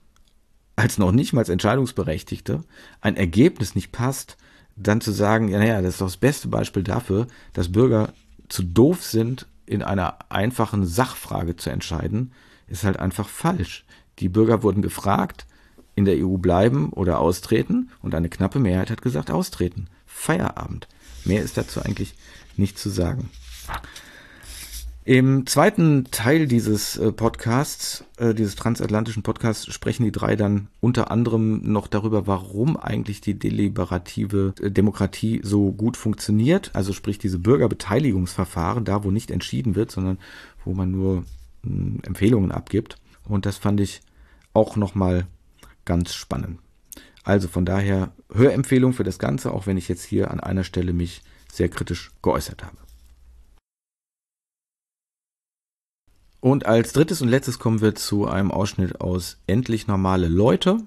als noch nicht mal als Entscheidungsberechtigte ein Ergebnis nicht passt, dann zu sagen, ja, naja, das ist doch das beste Beispiel dafür, dass Bürger zu doof sind, in einer einfachen Sachfrage zu entscheiden, ist halt einfach falsch. Die Bürger wurden gefragt, in der EU bleiben oder austreten und eine knappe Mehrheit hat gesagt austreten. Feierabend. Mehr ist dazu eigentlich nicht zu sagen. Im zweiten Teil dieses äh, Podcasts, äh, dieses transatlantischen Podcasts, sprechen die drei dann unter anderem noch darüber, warum eigentlich die deliberative äh, Demokratie so gut funktioniert. Also sprich diese Bürgerbeteiligungsverfahren, da wo nicht entschieden wird, sondern wo man nur hm, Empfehlungen abgibt. Und das fand ich auch nochmal ganz spannend. Also von daher Hörempfehlung für das Ganze, auch wenn ich jetzt hier an einer Stelle mich sehr kritisch geäußert habe. Und als drittes und letztes kommen wir zu einem Ausschnitt aus Endlich normale Leute,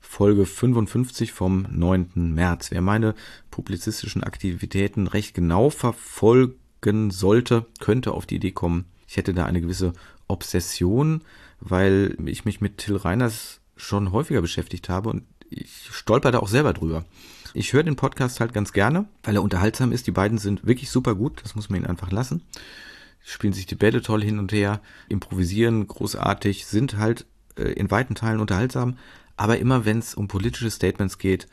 Folge 55 vom 9. März. Wer meine publizistischen Aktivitäten recht genau verfolgen sollte, könnte auf die Idee kommen, ich hätte da eine gewisse Obsession, weil ich mich mit Till Reiners schon häufiger beschäftigt habe und ich stolper da auch selber drüber. Ich höre den Podcast halt ganz gerne, weil er unterhaltsam ist. Die beiden sind wirklich super gut, das muss man ihnen einfach lassen. Spielen sich die Bälle toll hin und her, improvisieren großartig, sind halt äh, in weiten Teilen unterhaltsam, aber immer wenn es um politische Statements geht,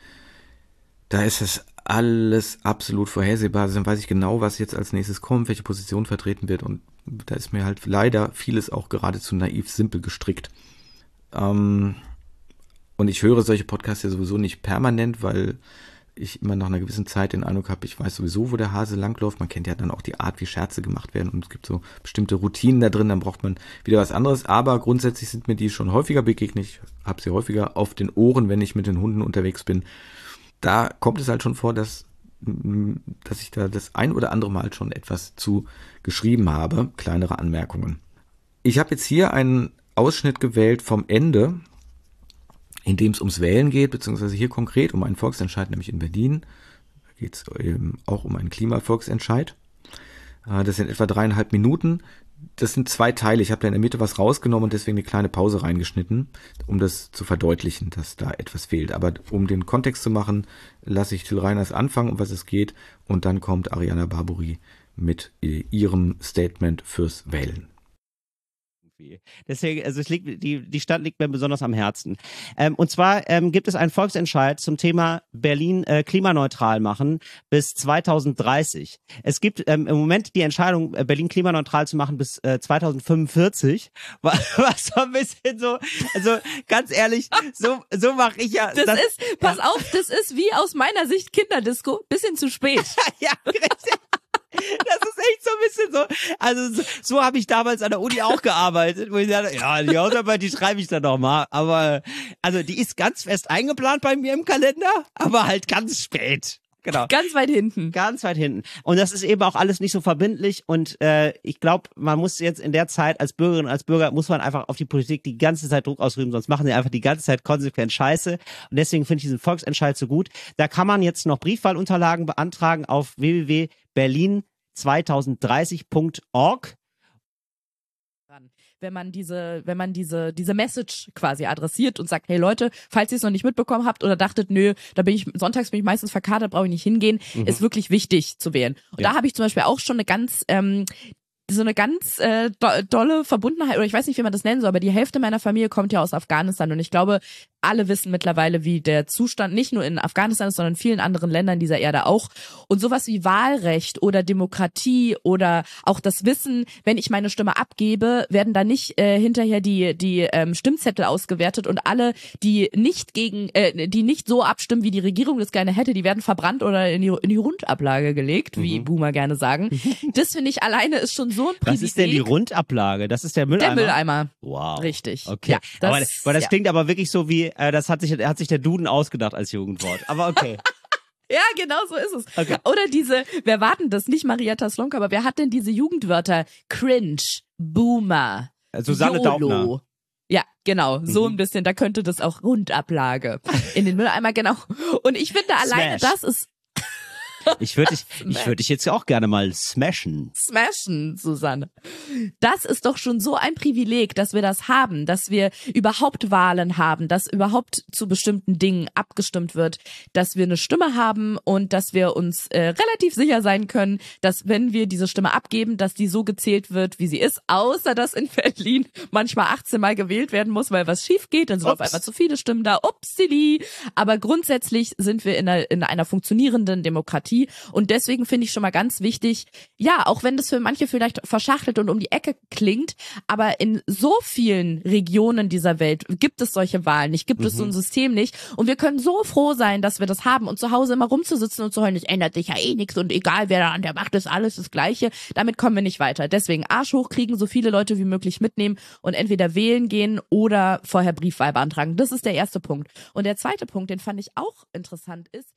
da ist es alles absolut vorhersehbar. Also dann weiß ich genau, was jetzt als nächstes kommt, welche Position vertreten wird und da ist mir halt leider vieles auch geradezu naiv simpel gestrickt. Ähm, und ich höre solche Podcasts ja sowieso nicht permanent, weil ich immer nach einer gewissen Zeit den Eindruck habe, ich weiß sowieso, wo der Hase langläuft. Man kennt ja dann auch die Art, wie Scherze gemacht werden und es gibt so bestimmte Routinen da drin, dann braucht man wieder was anderes. Aber grundsätzlich sind mir die schon häufiger begegnet. Ich habe sie häufiger auf den Ohren, wenn ich mit den Hunden unterwegs bin. Da kommt es halt schon vor, dass, dass ich da das ein oder andere Mal schon etwas zu geschrieben habe. Kleinere Anmerkungen. Ich habe jetzt hier einen Ausschnitt gewählt vom Ende in dem es ums Wählen geht, beziehungsweise hier konkret um einen Volksentscheid, nämlich in Berlin. Da geht es eben auch um einen Klimavolksentscheid. Äh, das sind etwa dreieinhalb Minuten. Das sind zwei Teile. Ich habe da in der Mitte was rausgenommen und deswegen eine kleine Pause reingeschnitten, um das zu verdeutlichen, dass da etwas fehlt. Aber um den Kontext zu machen, lasse ich Till Reiners anfangen, um was es geht, und dann kommt Ariana Barbori mit äh, ihrem Statement fürs Wählen irgendwie. Deswegen, also es liegt, die, die Stadt liegt mir besonders am Herzen. Ähm, und zwar ähm, gibt es einen Volksentscheid zum Thema Berlin äh, klimaneutral machen bis 2030. Es gibt ähm, im Moment die Entscheidung, äh, Berlin klimaneutral zu machen bis äh, 2045, [LAUGHS] was, was so ein bisschen so, also ganz ehrlich, so, so mache ich ja. Das, das ist, pass ja. auf, das ist wie aus meiner Sicht Kinderdisco, bisschen zu spät. [LAUGHS] ja, richtig. Das ist echt so ein bisschen so. Also so, so habe ich damals an der Uni auch gearbeitet, wo ich dachte, ja, die Hausarbeit, die schreibe ich dann noch mal. Aber also die ist ganz fest eingeplant bei mir im Kalender, aber halt ganz spät. Genau. Ganz weit hinten. Ganz weit hinten. Und das ist eben auch alles nicht so verbindlich. Und äh, ich glaube, man muss jetzt in der Zeit als Bürgerin, als Bürger, muss man einfach auf die Politik die ganze Zeit Druck ausüben, sonst machen sie einfach die ganze Zeit konsequent Scheiße. Und deswegen finde ich diesen Volksentscheid so gut. Da kann man jetzt noch Briefwahlunterlagen beantragen auf www.berlin2030.org wenn man diese, wenn man diese, diese Message quasi adressiert und sagt, hey Leute, falls ihr es noch nicht mitbekommen habt oder dachtet, nö, da bin ich, sonntags bin ich meistens verkadert, brauche ich nicht hingehen, mhm. ist wirklich wichtig zu wählen. Und ja. da habe ich zum Beispiel auch schon eine ganz ähm, so eine ganz äh, do dolle Verbundenheit, oder ich weiß nicht, wie man das nennen soll, aber die Hälfte meiner Familie kommt ja aus Afghanistan und ich glaube, alle wissen mittlerweile, wie der Zustand nicht nur in Afghanistan ist, sondern in vielen anderen Ländern dieser Erde auch. Und sowas wie Wahlrecht oder Demokratie oder auch das Wissen, wenn ich meine Stimme abgebe, werden da nicht äh, hinterher die die ähm, Stimmzettel ausgewertet und alle, die nicht gegen, äh, die nicht so abstimmen, wie die Regierung das gerne hätte, die werden verbrannt oder in die, in die Rundablage gelegt, mhm. wie Boomer gerne sagen. [LAUGHS] Das finde ich alleine ist schon so ein Privileg. Was ist denn die Rundablage? Das ist der Mülleimer. Der Mülleimer. Wow. Richtig. Okay. Ja, das, aber, aber das ja. klingt aber wirklich so wie äh, das hat sich, hat sich der Duden ausgedacht als Jugendwort. Aber okay. [LAUGHS] Ja, genau so ist es. Okay. Oder diese, wer warten das? Nicht Marietta Slonka, aber wer hat denn diese Jugendwörter? Cringe, Boomer, Susanne YOLO. Daubner. Ja, genau, mhm. so ein bisschen, da könnte das auch Rundablage in den Mülleimer, genau. Und ich finde alleine das ist ich würde dich, [LAUGHS] ich würde dich jetzt auch gerne mal smashen. Smashen, Susanne. Das ist doch schon so ein Privileg, dass wir das haben, dass wir überhaupt Wahlen haben, dass überhaupt zu bestimmten Dingen abgestimmt wird, dass wir eine Stimme haben und dass wir uns äh, relativ sicher sein können, dass wenn wir diese Stimme abgeben, dass die so gezählt wird, wie sie ist, außer dass in Berlin manchmal 18 Mal gewählt werden muss, weil was schief geht, dann sind Ups. auf einmal zu viele Stimmen da. Upsili. Aber grundsätzlich sind wir in einer, in einer funktionierenden Demokratie Demokratie. Und deswegen finde ich schon mal ganz wichtig, ja, auch wenn das für manche vielleicht verschachtelt und um die Ecke klingt, aber in so vielen Regionen dieser Welt gibt es solche Wahlen nicht, gibt mhm. es so ein mhm. System nicht. Und wir können so froh sein, dass wir das haben und zu Hause immer rumzusitzen und zu heulen, es ändert sich ja eh nichts und egal wer da an der Macht ist, alles das Gleiche. Damit kommen wir nicht weiter. Deswegen Arsch hochkriegen, so viele Leute wie möglich mitnehmen und entweder wählen gehen oder vorher Briefwahl beantragen. Das ist der erste Punkt. Und der zweite Punkt, den fand ich auch interessant, ist,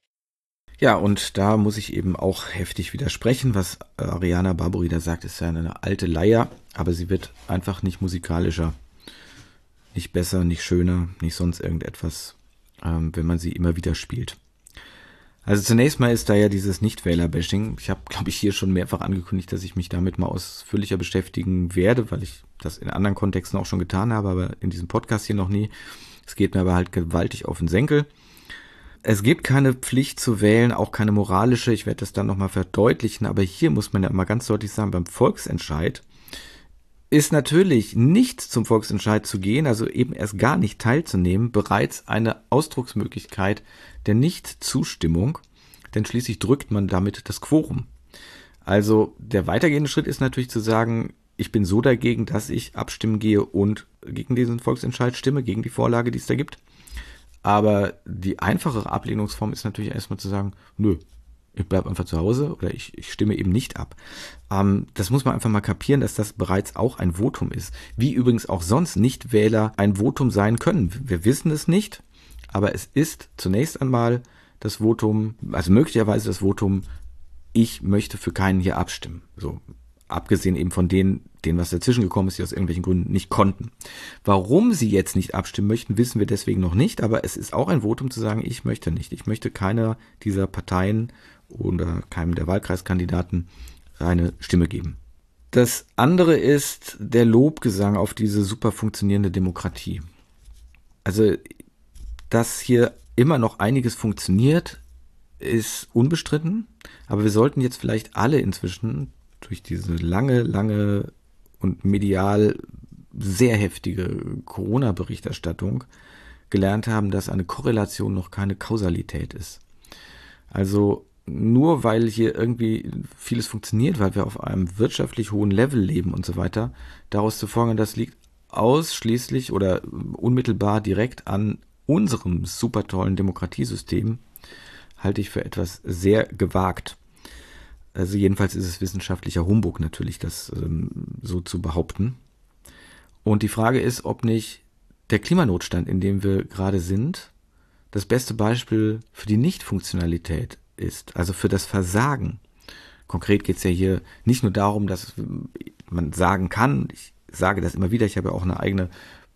ja, und da muss ich eben auch heftig widersprechen. Was Ariana Barbori da sagt, ist ja eine alte Leier, aber sie wird einfach nicht musikalischer, nicht besser, nicht schöner, nicht sonst irgendetwas, ähm, wenn man sie immer wieder spielt. Also zunächst mal ist da ja dieses Nichtwähler-Bashing. Ich habe, glaube ich, hier schon mehrfach angekündigt, dass ich mich damit mal ausführlicher beschäftigen werde, weil ich das in anderen Kontexten auch schon getan habe, aber in diesem Podcast hier noch nie. Es geht mir aber halt gewaltig auf den Senkel. Es gibt keine Pflicht zu wählen, auch keine moralische. Ich werde das dann nochmal verdeutlichen, aber hier muss man ja mal ganz deutlich sagen, beim Volksentscheid ist natürlich nicht zum Volksentscheid zu gehen, also eben erst gar nicht teilzunehmen, bereits eine Ausdrucksmöglichkeit der Nichtzustimmung, denn schließlich drückt man damit das Quorum. Also der weitergehende Schritt ist natürlich zu sagen, ich bin so dagegen, dass ich abstimmen gehe und gegen diesen Volksentscheid stimme, gegen die Vorlage, die es da gibt. Aber die einfachere Ablehnungsform ist natürlich erstmal zu sagen, nö, ich bleibe einfach zu Hause oder ich, ich stimme eben nicht ab. Ähm, das muss man einfach mal kapieren, dass das bereits auch ein Votum ist. Wie übrigens auch sonst Nichtwähler ein Votum sein können. Wir wissen es nicht, aber es ist zunächst einmal das Votum, also möglicherweise das Votum, ich möchte für keinen hier abstimmen. So, abgesehen eben von denen, denen was dazwischen gekommen ist, die aus irgendwelchen Gründen nicht konnten. Warum sie jetzt nicht abstimmen möchten, wissen wir deswegen noch nicht, aber es ist auch ein Votum zu sagen, ich möchte nicht. Ich möchte keiner dieser Parteien oder keinem der Wahlkreiskandidaten eine Stimme geben. Das andere ist der Lobgesang auf diese super funktionierende Demokratie. Also, dass hier immer noch einiges funktioniert, ist unbestritten, aber wir sollten jetzt vielleicht alle inzwischen durch diese lange, lange und medial sehr heftige Corona-Berichterstattung gelernt haben, dass eine Korrelation noch keine Kausalität ist. Also nur weil hier irgendwie vieles funktioniert, weil wir auf einem wirtschaftlich hohen Level leben und so weiter, daraus zu folgen, das liegt ausschließlich oder unmittelbar direkt an unserem super tollen Demokratiesystem, halte ich für etwas sehr gewagt. Also jedenfalls ist es wissenschaftlicher Humbug natürlich, das ähm, so zu behaupten. Und die Frage ist, ob nicht der Klimanotstand, in dem wir gerade sind, das beste Beispiel für die Nichtfunktionalität ist, also für das Versagen. Konkret geht es ja hier nicht nur darum, dass man sagen kann, ich sage das immer wieder, ich habe ja auch eine eigene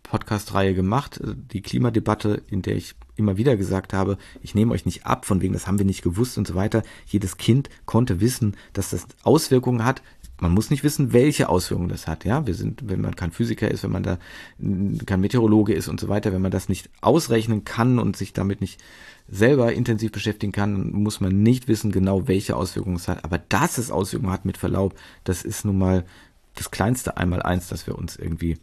Podcast-Reihe gemacht, äh, die Klimadebatte, in der ich immer wieder gesagt habe, ich nehme euch nicht ab, von wegen, das haben wir nicht gewusst und so weiter. Jedes Kind konnte wissen, dass das Auswirkungen hat. Man muss nicht wissen, welche Auswirkungen das hat. Ja, wir sind, wenn man kein Physiker ist, wenn man da kein Meteorologe ist und so weiter, wenn man das nicht ausrechnen kann und sich damit nicht selber intensiv beschäftigen kann, muss man nicht wissen genau, welche Auswirkungen es hat. Aber dass es Auswirkungen hat, mit Verlaub, das ist nun mal das kleinste Einmaleins, das wir uns irgendwie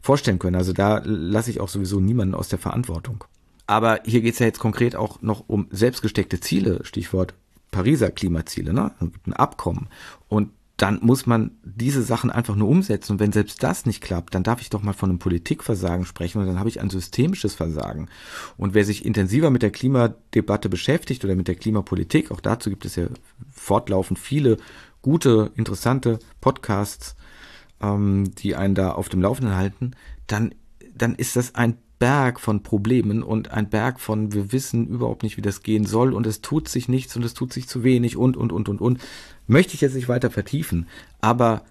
vorstellen können. Also da lasse ich auch sowieso niemanden aus der Verantwortung. Aber hier geht es ja jetzt konkret auch noch um selbstgesteckte Ziele, Stichwort Pariser Klimaziele, ne? ein Abkommen. Und dann muss man diese Sachen einfach nur umsetzen. Und wenn selbst das nicht klappt, dann darf ich doch mal von einem Politikversagen sprechen und dann habe ich ein systemisches Versagen. Und wer sich intensiver mit der Klimadebatte beschäftigt oder mit der Klimapolitik, auch dazu gibt es ja fortlaufend viele gute, interessante Podcasts, ähm, die einen da auf dem Laufenden halten, dann, dann ist das ein Berg von Problemen und ein Berg von, wir wissen überhaupt nicht, wie das gehen soll und es tut sich nichts und es tut sich zu wenig und, und, und, und, und. Möchte ich jetzt nicht weiter vertiefen, aber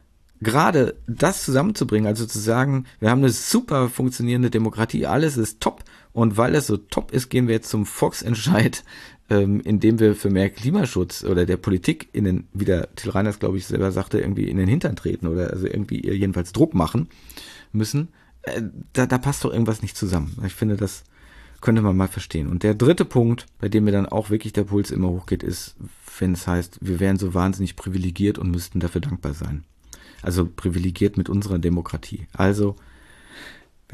gerade das zusammenzubringen, also zu sagen, wir haben eine super funktionierende Demokratie, alles ist top und weil es so top ist, gehen wir jetzt zum Volksentscheid, [LAUGHS] ähm, indem wir für mehr Klimaschutz oder der Politik in den, wie der Till Reiners, glaube ich, selber sagte, irgendwie in den Hintern treten oder also irgendwie jedenfalls Druck machen müssen äh, da, da passt doch irgendwas nicht zusammen. Ich finde, das könnte man mal verstehen. Und der dritte Punkt, bei dem mir dann auch wirklich der Puls immer hochgeht, ist, wenn es heißt, wir wären so wahnsinnig privilegiert und müssten dafür dankbar sein. Also privilegiert mit unserer Demokratie. Also,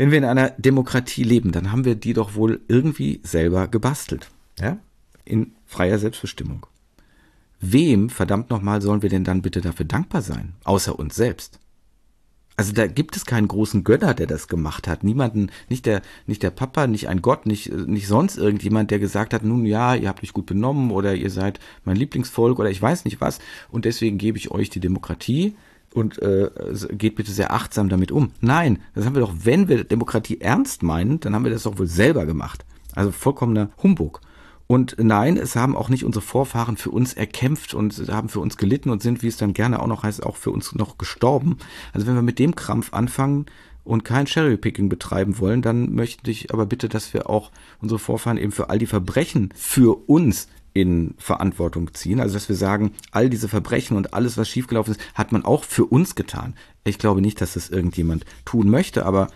wenn wir in einer Demokratie leben, dann haben wir die doch wohl irgendwie selber gebastelt. Ja? In freier Selbstbestimmung. wem, verdammt nochmal, sollen wir denn dann bitte dafür dankbar sein? Außer uns selbst. Also da gibt es keinen großen Gönner, der das gemacht hat. Niemanden, nicht der, nicht der Papa, nicht ein Gott, nicht, nicht sonst irgendjemand, der gesagt hat, nun ja, ihr habt euch gut benommen oder ihr seid mein Lieblingsvolk oder ich weiß nicht was und deswegen gebe ich euch die Demokratie und äh, geht bitte sehr achtsam damit um. Nein, das haben wir doch, wenn wir Demokratie ernst meinen, dann haben wir das doch wohl selber gemacht. Also vollkommener Humbug. Und nein, es haben auch nicht unsere Vorfahren für uns erkämpft und haben für uns gelitten und sind, wie es dann gerne auch noch heißt, auch für uns noch gestorben. Also wenn wir mit dem Krampf anfangen und kein Cherrypicking betreiben wollen, dann möchte ich aber bitte, dass wir auch unsere Vorfahren eben für all die Verbrechen für uns in Verantwortung ziehen. Also dass wir sagen, all diese Verbrechen und alles, was schiefgelaufen ist, hat man auch für uns getan. Ich glaube nicht, dass das irgendjemand tun möchte, aber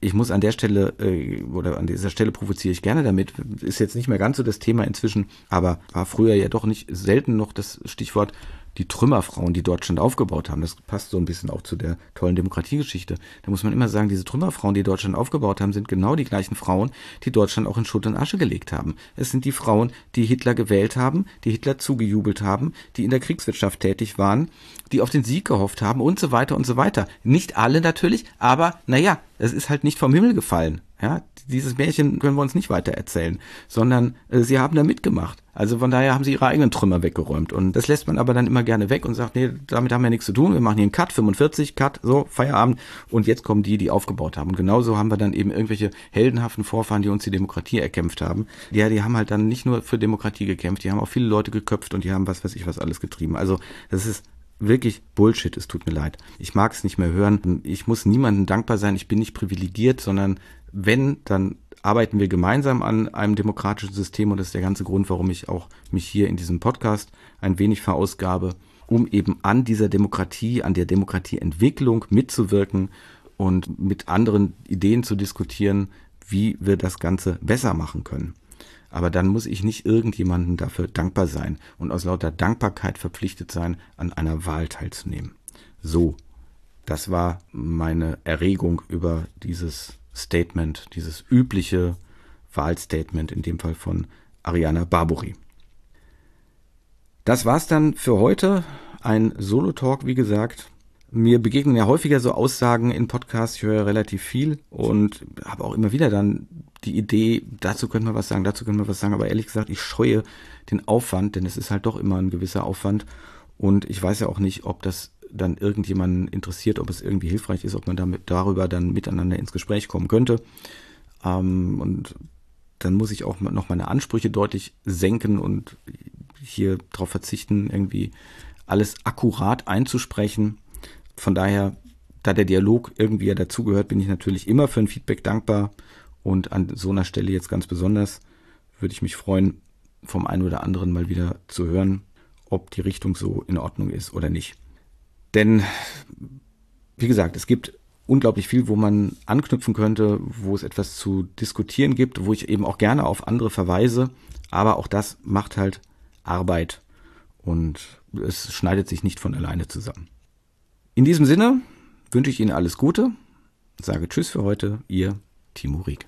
ich muss an der Stelle äh, oder an dieser Stelle provoziere ich gerne damit. Ist jetzt nicht mehr ganz so das Thema inzwischen, aber war früher ja doch nicht selten noch das Stichwort die Trümmerfrauen, die Deutschland aufgebaut haben. Das passt so ein bisschen auch zu der tollen Demokratiegeschichte. Da muss man immer sagen, diese Trümmerfrauen, die Deutschland aufgebaut haben, sind genau die gleichen Frauen, die Deutschland auch in Schutt und Asche gelegt haben. Es sind die Frauen, die Hitler gewählt haben, die Hitler zugejubelt haben, die in der Kriegswirtschaft tätig waren, die auf den Sieg gehofft haben und so weiter und so weiter. Nicht alle natürlich, aber naja, es ist halt nicht vom Himmel gefallen. Ja, dieses Märchen können wir uns nicht weiter erzählen, sondern äh, sie haben da mitgemacht. Also von daher haben sie ihre eigenen Trümmer weggeräumt. Und das lässt man aber dann immer gerne weg und sagt, nee, damit haben wir nichts zu tun. Wir machen hier einen Cut, 45, Cut, so, Feierabend. Und jetzt kommen die, die aufgebaut haben. Und genauso haben wir dann eben irgendwelche heldenhaften Vorfahren, die uns die Demokratie erkämpft haben. Ja, die haben halt dann nicht nur für Demokratie gekämpft, die haben auch viele Leute geköpft und die haben was weiß ich was alles getrieben. Also das ist wirklich Bullshit, es tut mir leid. Ich mag es nicht mehr hören. Ich muss niemandem dankbar sein, ich bin nicht privilegiert, sondern wenn, dann arbeiten wir gemeinsam an einem demokratischen System und das ist der ganze Grund, warum ich auch mich hier in diesem Podcast ein wenig verausgabe, um eben an dieser Demokratie, an der Demokratieentwicklung mitzuwirken und mit anderen Ideen zu diskutieren, wie wir das Ganze besser machen können. Aber dann muss ich nicht irgendjemandem dafür dankbar sein und aus lauter Dankbarkeit verpflichtet sein, an einer Wahl teilzunehmen. So, das war meine Erregung über dieses Statement, dieses übliche Wahlstatement, in dem Fall von Ariana Barbori. Das war's dann für heute. Ein Solo-Talk, wie gesagt. Mir begegnen ja häufiger so Aussagen in Podcasts, ich höre relativ viel und habe auch immer wieder dann die Idee, dazu können wir was sagen, dazu können wir was sagen, aber ehrlich gesagt, ich scheue den Aufwand, denn es ist halt doch immer ein gewisser Aufwand und ich weiß ja auch nicht, ob das dann irgendjemanden interessiert, ob es irgendwie hilfreich ist, ob man damit darüber dann miteinander ins Gespräch kommen könnte. Ähm, und dann muss ich auch noch meine Ansprüche deutlich senken und hier darauf verzichten, irgendwie alles akkurat einzusprechen. Von daher, da der Dialog irgendwie ja dazugehört, bin ich natürlich immer für ein Feedback dankbar. Und an so einer Stelle jetzt ganz besonders würde ich mich freuen, vom einen oder anderen mal wieder zu hören, ob die Richtung so in Ordnung ist oder nicht. Denn, wie gesagt, es gibt unglaublich viel, wo man anknüpfen könnte, wo es etwas zu diskutieren gibt, wo ich eben auch gerne auf andere verweise. Aber auch das macht halt Arbeit und es schneidet sich nicht von alleine zusammen. In diesem Sinne wünsche ich Ihnen alles Gute, sage Tschüss für heute, Ihr Timo Rieck.